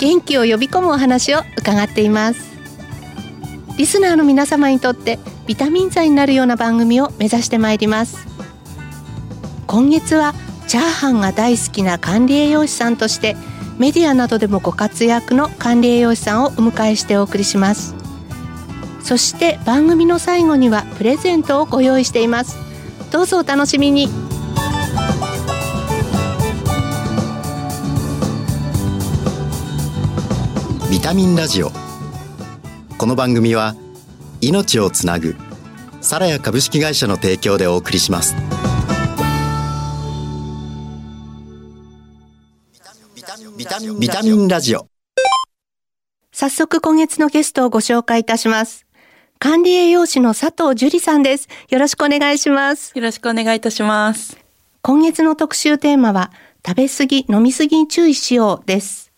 元気を呼び込むお話を伺っています。リスナーの皆様にとってビタミン剤になるような番組を目指してまいります。今月はチャーハンが大好きな管理栄養士さんとしてメディアなどでもご活躍の管理栄養士さんをお迎えしてお送りします。そして番組の最後にはプレゼントをご用意しています。どうぞお楽しみに。ビタミンラジオ。この番組は命をつなぐサラヤ株式会社の提供でお送りします。ビタミンビタミンラジオ。早速今月のゲストをご紹介いたします。管理栄養士の佐藤樹里さんです。よろしくお願いします。よろしくお願いいたします。今月の特集テーマは食べ過ぎ飲み過ぎに注意しようです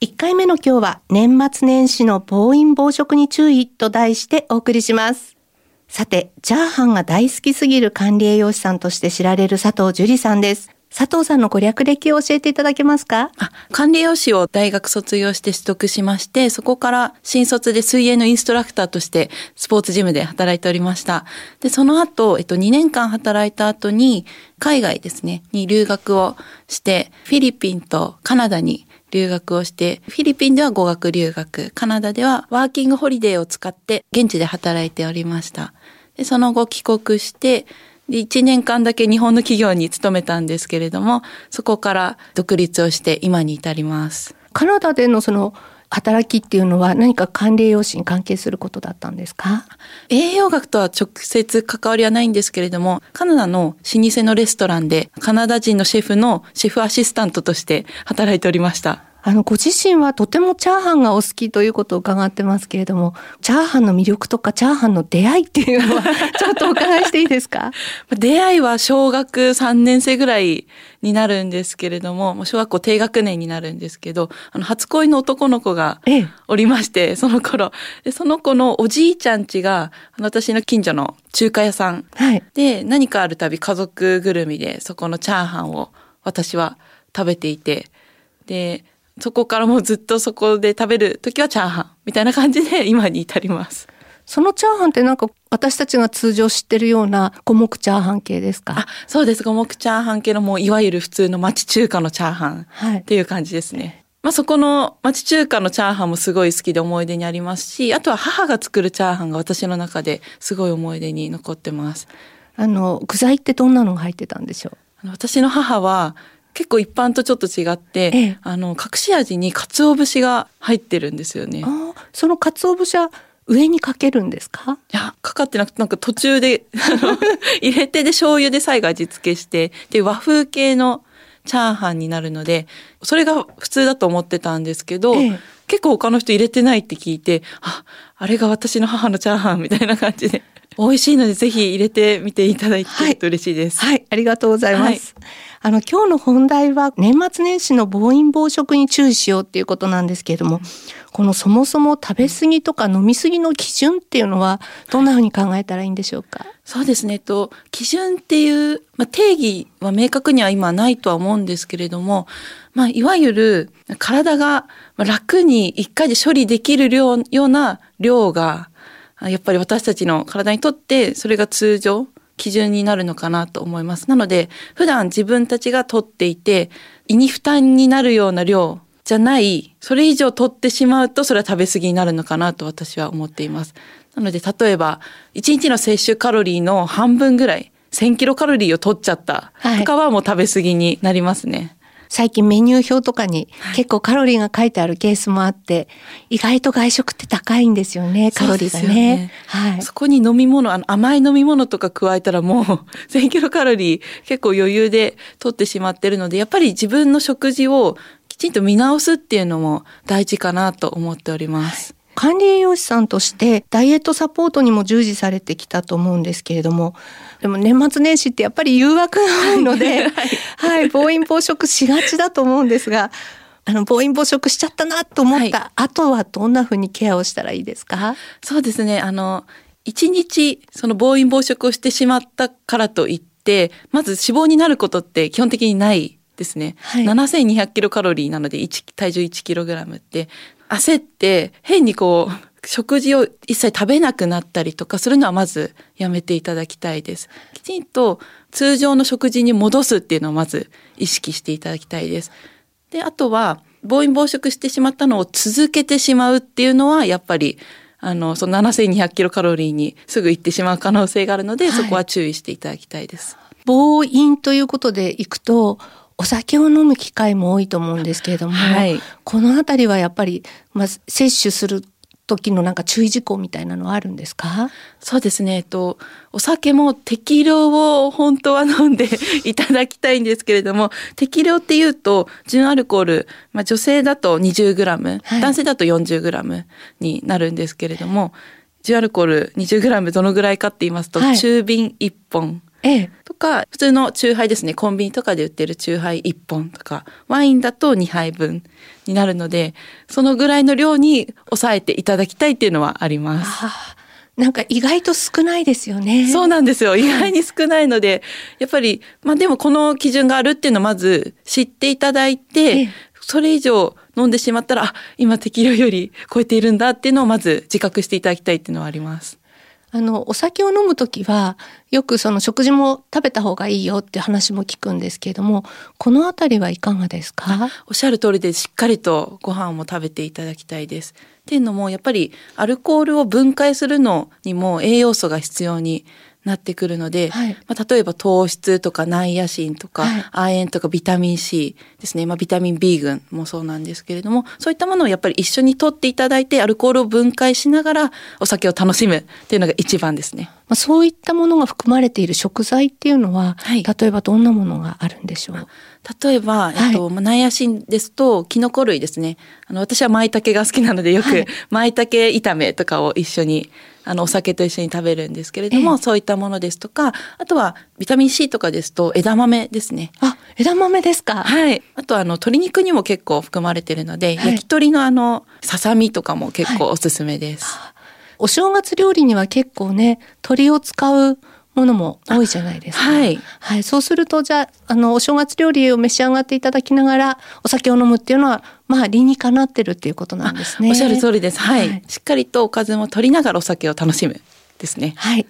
1回目の今日は年末年始の暴飲暴食に注意と題してお送りしますさて、チャーハンが大好きすぎる管理栄養士さんとして知られる佐藤樹里さんです。佐藤さんのご略歴を教えていただけますか？あ管理栄養士を大学卒業して取得しまして、そこから新卒で水泳のインストラクターとしてスポーツジムで働いておりました。で、その後、えっと、2年間働いた後に、海外ですね、に留学をして、フィリピンとカナダに留学をして、フィリピンでは語学留学、カナダではワーキングホリデーを使って現地で働いておりました。で、その後帰国して、で、1年間だけ日本の企業に勤めたんですけれども、そこから独立をして今に至ります。カナダでのその働きっていうのは何か管理栄養士に関係することだったんですか？栄養学とは直接関わりはないんですけれども、カナダの老舗のレストランでカナダ人のシェフのシェフアシスタントとして働いておりました。あの、ご自身はとてもチャーハンがお好きということを伺ってますけれども、チャーハンの魅力とかチャーハンの出会いっていうのはちょっとお伺いしていいですか？出会いは小学3年生ぐらいになるんですけれども、もう小学校低学年になるんですけど、あの、初恋の男の子がええおりまして、その頃。で、その子のおじいちゃん家が、あの私の近所の中華屋さんはい。で、何かあるたび家族ぐるみで、そこのチャーハンを私は食べていて、で、そこからもうずっとそこで食べる時はチャーハンみたいな感じで今に至ります。そのチャーハンってなんか私たちが通常知ってるような五目チャーハン系ですか？あ、そうです。五目チャーハン系のもういわゆる普通の町中華のチャーハンはいっていう感じですね。まあそこの町中華のチャーハンもすごい好きで思い出にありますし、あとは母が作るチャーハンが私の中ですごい思い出に残ってます。あの、具材ってどんなのが入ってたんでしょう？私の母は結構一般とちょっと違って、ええ。あの、隠し味に鰹節が入ってるんですよね。いああ、その鰹節は上にかけるんですか？や、かかってなくて、なんか途中で、入れてで醤油で最後味付けして、で、和風系のチャーハンになるので、それが普通だと思ってたんですけど、ええ。結構他の人入れてないって聞いて、あ、あれが私の母のチャーハンみたいな感じで、美味しいのでぜひ入れてみていただいて、はい嬉しいです。はい、ありがとうございます。あの、今日の本題は年末年始の暴飲暴食に注意しようっていうことなんですけれども、このそもそも食べ過ぎとか飲み過ぎの基準っていうのはどんなふうに考えたらいいんでしょうか？そうですね。えっと、基準っていう、まあ、定義は明確には今ないとは思うんですけれども、まあ、いわゆる体がまあ楽に一回で処理できる量ような量が、あやっぱり私たちの体にとってそれが通常基準になるのかなと思います。なので、普段自分たちが取っていて、胃に負担になるような量じゃない、それ以上取ってしまうと、それは食べ過ぎになるのかなと私は思っています。なので、例えば、1日の摂取カロリーの半分ぐらい、1000キロカロリーを取っちゃったとかはもう食べ過ぎになりますね。最近メニュー表とかに結構カロリーが書いてあるケースもあって、意外と外食って高いんですよね、カロリーがねね。はい。そこに飲み物、あの甘い飲み物とか加えたらもう 1000キロカロリー結構余裕で取ってしまってるので、やっぱり自分の食事をきちんと見直すっていうのも大事かなと思っております。管理栄養士さんとしてダイエットサポートにも従事されてきたと思うんですけれどもでも年末年始ってやっぱり誘惑が多いので、はい、暴飲暴食しがちだと思うんですがあの暴飲暴食しちゃったなと思った後はどんなふうにケアをしたらいいですか、そうですね。あの、一日その暴飲暴食をしてしまったからといって、まず脂肪になることって基本的にないですね。はい7200キロカロリーなので1体重1キログラムって焦って変にこう食事を一切食べなくなったりとかするのはまずやめていただきたいです。きちんと通常の食事に戻すっていうのをまず意識していただきたいです。で、あとは、暴飲暴食してしまったのを続けてしまうっていうのは、やっぱり、あの、その7200キロカロリーにすぐ行ってしまう可能性があるので、はいそこは注意していただきたいです。暴飲ということでいくとお酒を飲む機会も多いと思うんですけれども、はいこのあたりはやっぱり、まあ、摂取する時のなんか注意事項みたいなのはあるんですか？そうですね。えっと、お酒も適量を本当は飲んでいただきたいんですけれども、適量っていうと、純アルコール、まあ女性だと 20g、はい男性だと 40g になるんですけれども、純アルコール 20g どのぐらいかって言いますと、はい中瓶1本。ええとか、普通のチューハイですね。コンビニとかで売ってるチューハイ1本とか、ワインだと2杯分になるので、そのぐらいの量に抑えていただきたいっていうのはあります。なんか意外と少ないですよね。そうなんですよ。意外に少ないので、やっぱり、まあでもこの基準があるっていうのをまず知っていただいえてえ、それ以上飲んでしまったら、あ、今適量より超えているんだっていうのをまず自覚していただきたいっていうのはあります。あのお酒を飲む時はよくその食事も食べた方がいいよって話も聞くんですけれどもこのあたりはいかがですか？おっしゃる通りでしっかりとご飯も食べていただきたいです。っていうのもやっぱりアルコールを分解するのにも栄養素が必要になってくるので、はい。まあ、例えば糖質とかナイアシンとか、はい。亜鉛とかビタミン C ですね、まあ、ビタミン B 群もそうなんですけれどもそういったものをやっぱり一緒に取っていただいてアルコールを分解しながらお酒を楽しむっていうのが一番ですね。まあ、そういったものが含まれている食材っていうのは、はい。例えばどんなものがあるんでしょう？例えば、えっと、まあナイアシンですと、キノコ類ですね。あの、私は舞茸が好きなので、よく、はい。舞茸炒めとかを一緒に、あの、お酒と一緒に食べるんですけれども、ええそういったものですとか、あとは、ビタミン C とかですと、枝豆ですね。あ枝豆ですかはい。あと、あの、鶏肉にも結構含まれてるので、はい焼き鳥のあの、ささみとかも結構おすすめです。お正月料理には結構ね鶏を使うものも多いじゃないですか。はい。はい、そうするとじゃああのお正月料理を召し上がっていただきながらお酒を飲むっていうのはまあ理にかなってるっていうことなんですね。おっしゃる通りです。はい。はいしっかりとおかずも取りながらお酒を楽しむですね。はい。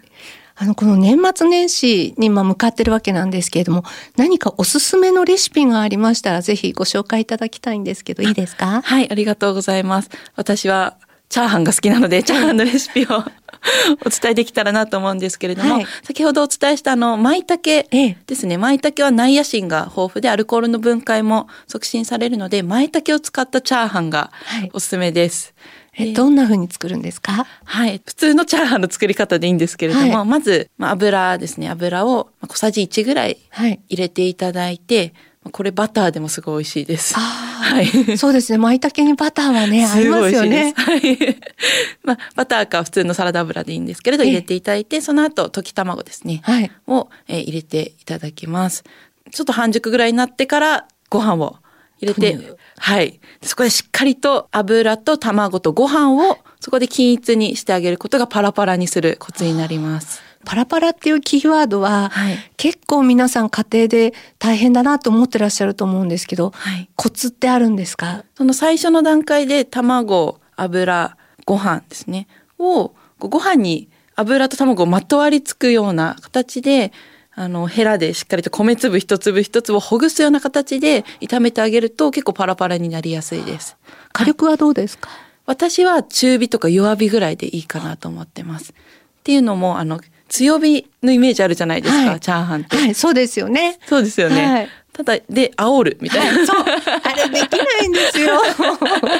あの、この年末年始にまあ向かってるわけなんですけれども、何かおすすめのレシピがありましたら、ぜひご紹介いただきたいんですけど、いいですか？はい、ありがとうございます。私はチャーハンが好きなので、チャーハンのレシピを お伝えできたらなと思うんですけれども、はい先ほどお伝えしたあの、舞茸ええですね。舞茸はナイアシンが豊富でアルコールの分解も促進されるので、舞茸を使ったチャーハンがはいおすすめです。え、どんな風に作るんですか？はい。普通のチャーハンの作り方でいいんですけれども、はいまず、まあ、油ですね。油をまあ小さじ1ぐらいはい。入れていただいて、まあこれバターでもすごい美味しいです。あはい。あ、そうですね。舞茸にバターはね、合いますよね。はい。まあ、バターか普通のサラダ油でいいんですけれど、ええ入れていただいて、その後、溶き卵ですね。はい。を、えー入れていただきます。ちょっと半熟ぐらいになってから、ご飯を入れてはい。そこでしっかりと油と卵とご飯を、そこで均一にしてあげることがパラパラにするコツになります。パラパラっていうキーワードは、はい結構皆さん家庭で大変だなと思ってらっしゃると思うんですけど、はい。コツってあるんですか？その最初の段階で卵、油、ご飯ですね。を、ご飯に油と卵をまとわりつくような形で、あの、ヘラでしっかりと米粒一粒一粒をほぐすような形で炒めてあげると結構パラパラになりやすいです。火力はどうですか、私は中火とか弱火ぐらいでいいかなと思ってます。っていうのも、あの、強火のイメージあるじゃないですか、はいチャーハンって。はい、そうですよね。そうですよね。はいただ、で、煽るみたいな。そう。あれできないんですよ。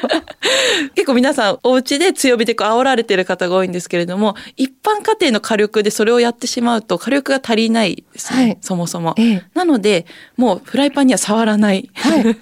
結構皆さんお家で強火でこう煽られてる方が多いんですけれども、一般家庭の火力でそれをやってしまうと火力が足りないですね、はいそもそも。ええなので、もうフライパンには触らない。はい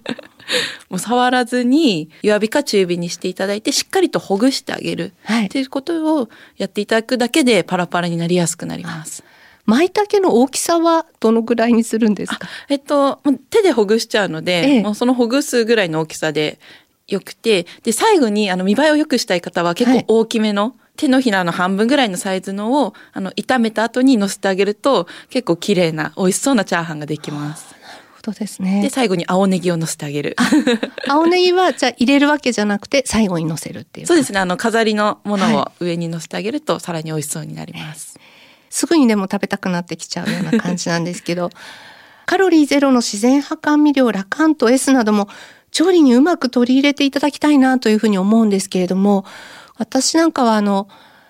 もう触らずに弱火か中火にしていただいてしっかりとほぐしてあげる。はい。っていうことをやっていただくだけでパラパラになりやすくなります。舞茸の大きさはどのぐらいにするんですか？えっと、手でほぐしちゃうので、ええ。もうそのほぐすぐらいの大きさでよくて、で、最後にあの見栄えを良くしたい方は結はい。構大きめの、手のひらの半分ぐらいのサイズのを、あの、炒めた後に乗せてあげると、結構綺麗な、美味しそうなチャーハンができます。そうですで、ね最後に青ネギを乗せてあげる。青ネギはじゃあ入れるわけじゃなくて最後に乗せるっていうそうですね、あの、飾りのものをは上に乗せてあげると、さらに美味しそうになります。すぐにでも食べたくなってきちゃうような感じなんですけど カロリーゼロの自然派甘味料ラカント S なども調理にうまく取り入れていただきたいなというふうに思うんですけれども私なんかはあの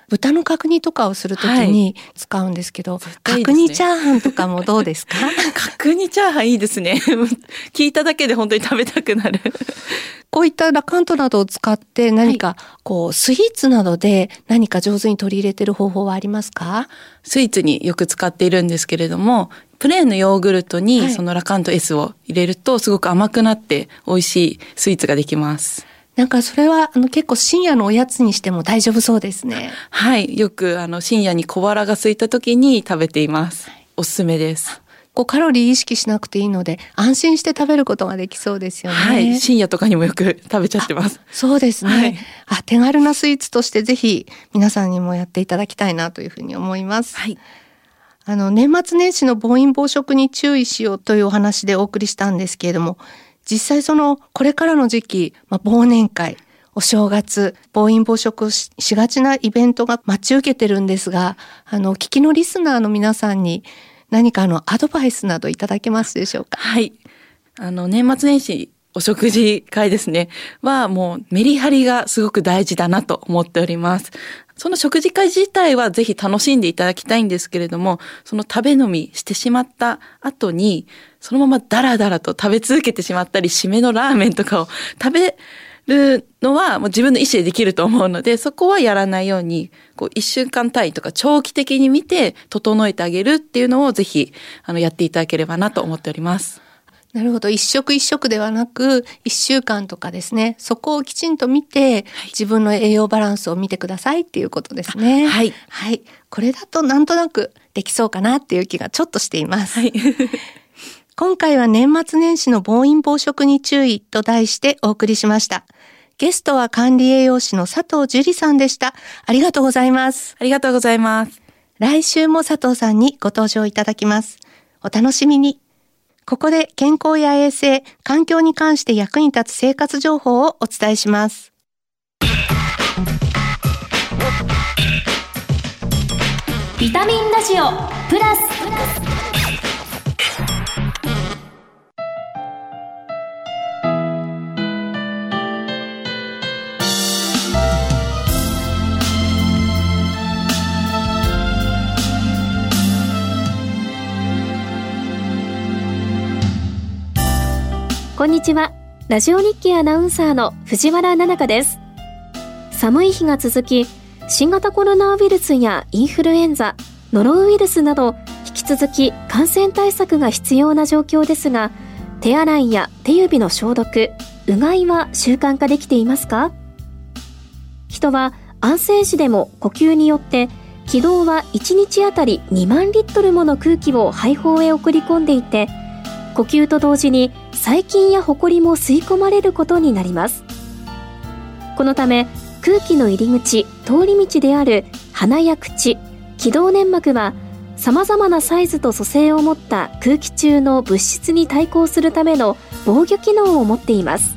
豚の角煮とかをするときに使うんですけど、対いね角煮チャーハンとかもどうですか？角煮チャーハンいいですね。聞いただけで本当に食べたくなる。こういったラカントなどを使って何かこうスイーツなどで何か上手に取り入れてる方法はありますか？スイーツによく使っているんですけれども、プレーンのヨーグルトはいにそのラカント S を入れるとすごく甘くなって美味しいスイーツができます。なんかそれはあの結構深夜のおやつにしても大丈夫そうですね。はい。よくあの深夜に小腹が空いた時に食べています。おすすめです。こうカロリー意識しなくていいので安心して食べることができそうですよね。はい。深夜とかにもよく食べちゃってます。そうですね、はいあ。手軽なスイーツとしてぜひ皆さんにもやっていただきたいなというふうに思います。はい。あの年末年始の暴飲暴食に注意しようというお話でお送りしたんですけれども実際そのこれからの時期、まあ、忘年会お正月暴飲暴食ししがちなイベントが待ち受けてるんですがあの聞きのリスナーの皆さんに何かあのアドバイスなどいただけますでしょうか？はい。あの、年末年始、お食事会ですね。は、もう、メリハリがすごく大事だなと思っております。その食事会自体はぜひ楽しんでいただきたいんですけれども、その食べ飲みしてしまった後に、そのままダラダラと食べ続けてしまったり、締めのラーメンとかを食べるのはもう自分の意思でできると思うので、そこはやらないように、こう一週間単位とか長期的に見て整えてあげるっていうのをぜひ、あの、やっていただければなと思っております。なるほど。一食一食ではなく一週間とかですね。そこをきちんと見て、自分の栄養バランスを見てくださいっていうことですね。はい。はい。これだとなんとなくできそうかなっていう気がちょっとしています、はい。今回は年末年始の暴飲暴食に注意と題してお送りしましたゲストは管理栄養士の佐藤樹里さんでしたありがとうございますありがとうございます。来週も佐藤さんにご登場いただきます。お楽しみに。ここで健康や衛生、環境に関して役に立つ生活情報をお伝えします。ビタミンラジオプラスんにちは。ラジオ日記アナウンサーの藤原奈々香です。寒い日が続き新型コロナウイルスやインフルエンザノロウイルスなど引き続き感染対策が必要な状況ですが手洗いや手指の消毒うがいは習慣化できていますか？人は安静時でも呼吸によって気道は1日あたり2万リットルもの空気を肺胞へ送り込んでいて呼吸と同時に細菌やホコリも吸い込まれることになります。このため空気の入り口通り道である鼻や口気道粘膜はさまざまなサイズと組成を持った空気中の物質に対抗するための防御機能を持っています。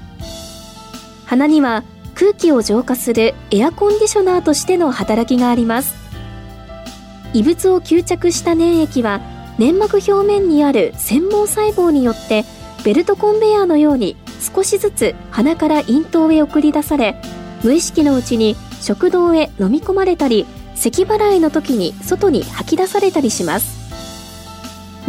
鼻には空気を浄化するエアコンディショナーとしての働きがあります。異物を吸着した粘液は粘膜表面にある繊毛細胞によってベルトコンベヤーのように少しずつ鼻から咽頭へ送り出され無意識のうちに食道へ飲み込まれたり咳払いの時に外に吐き出されたりします。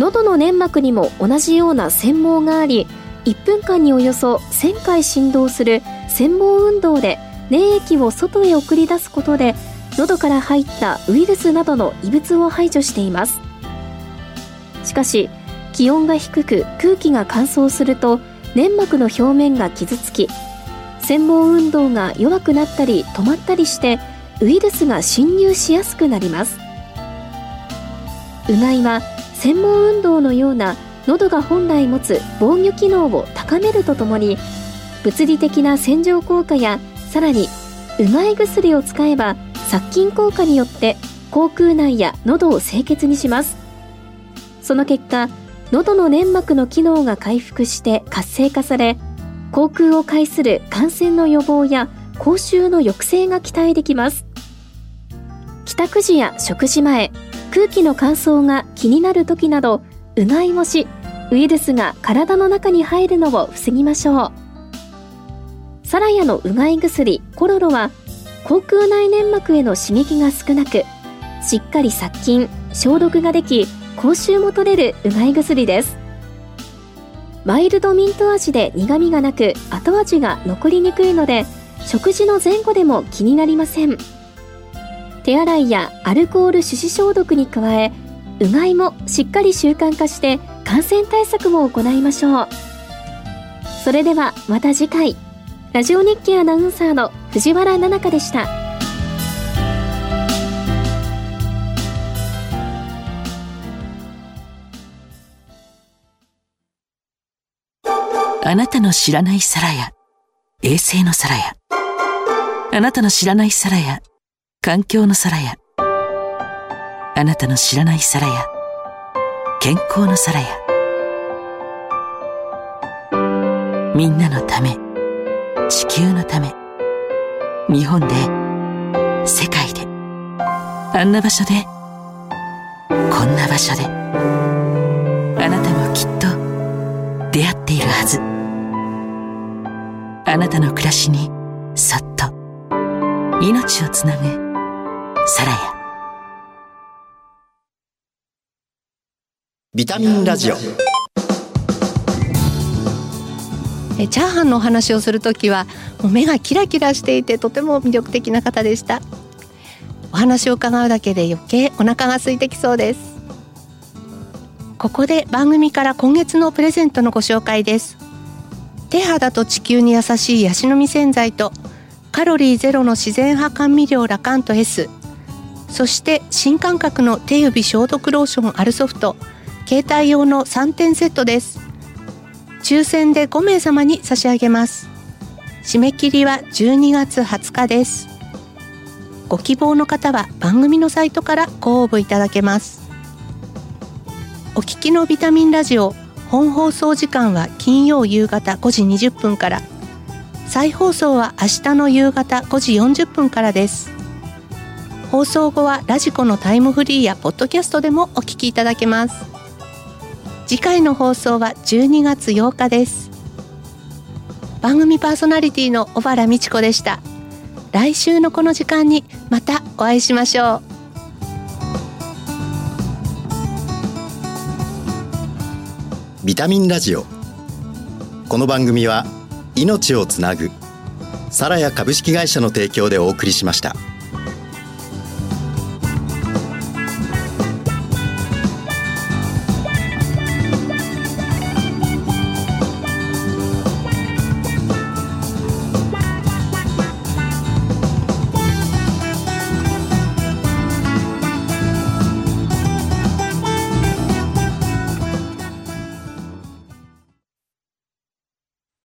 喉の粘膜にも同じような繊毛があり1分間におよそ1000回振動する繊毛運動で粘液を外へ送り出すことで喉から入ったウイルスなどの異物を排除しています。しかし気温が低く空気が乾燥すると粘膜の表面が傷つき繊毛運動が弱くなったり止まったりしてウイルスが侵入しやすくなります。うがいは繊毛運動のような喉が本来持つ防御機能を高めるとともに物理的な洗浄効果やさらにうがい薬を使えば殺菌効果によって口腔内や喉を清潔にします。その結果喉の粘膜の機能が回復して活性化され口腔を介する感染の予防や口臭の抑制が期待できます。帰宅時や食事前空気の乾燥が気になる時などうがいをしウイルスが体の中に入るのを防ぎましょう。サラヤのうがい薬コロロは口腔内粘膜への刺激が少なくしっかり殺菌消毒ができ口臭も取れるうがい薬です。マイルドミント味で苦味がなく後味が残りにくいので食事の前後でも気になりません。手洗いやアルコール手指消毒に加えうがいもしっかり習慣化して感染対策も行いましょう。それではまた次回。ラジオ日記アナウンサーの藤原奈々香でした。あなたの知らない皿や衛星の皿やあなたの知らない皿や環境の皿やあなたの知らない皿や健康の皿やみんなのため。地球のため。日本で。世界で。あんな場所で。こんな場所で。あなたの暮らしにそっと命をつなぐサラヤビタミンラジオ。えチャーハンのお話をするときはもう目がキラキラしていてとても魅力的な方でした。お話を伺うだけで余計お腹が空いてきそうです。ここで番組から今月のプレゼントのご紹介です手肌と地球に優しいヤシの実洗剤とカロリーゼロの自然派甘味料ラカント S そして新感覚の手指消毒ローションアルソフト携帯用の3点セットです。抽選で5名様に差し上げます。締め切りは12月20日です。ご希望の方は番組のサイトからご応募いただけます。お聞きのビタミンラジオ本放送時間は金曜夕方5時20分から。再放送は明日の夕方5時40分からです。放送後はラジコのタイムフリーやポッドキャストでもお聞きいただけます。次回の放送は12月8日です。番組パーソナリティの小原美智子でした。来週のこの時間にまたお会いしましょう。ビタミンラジオこの番組は命をつなぐサラヤ株式会社の提供でお送りしました。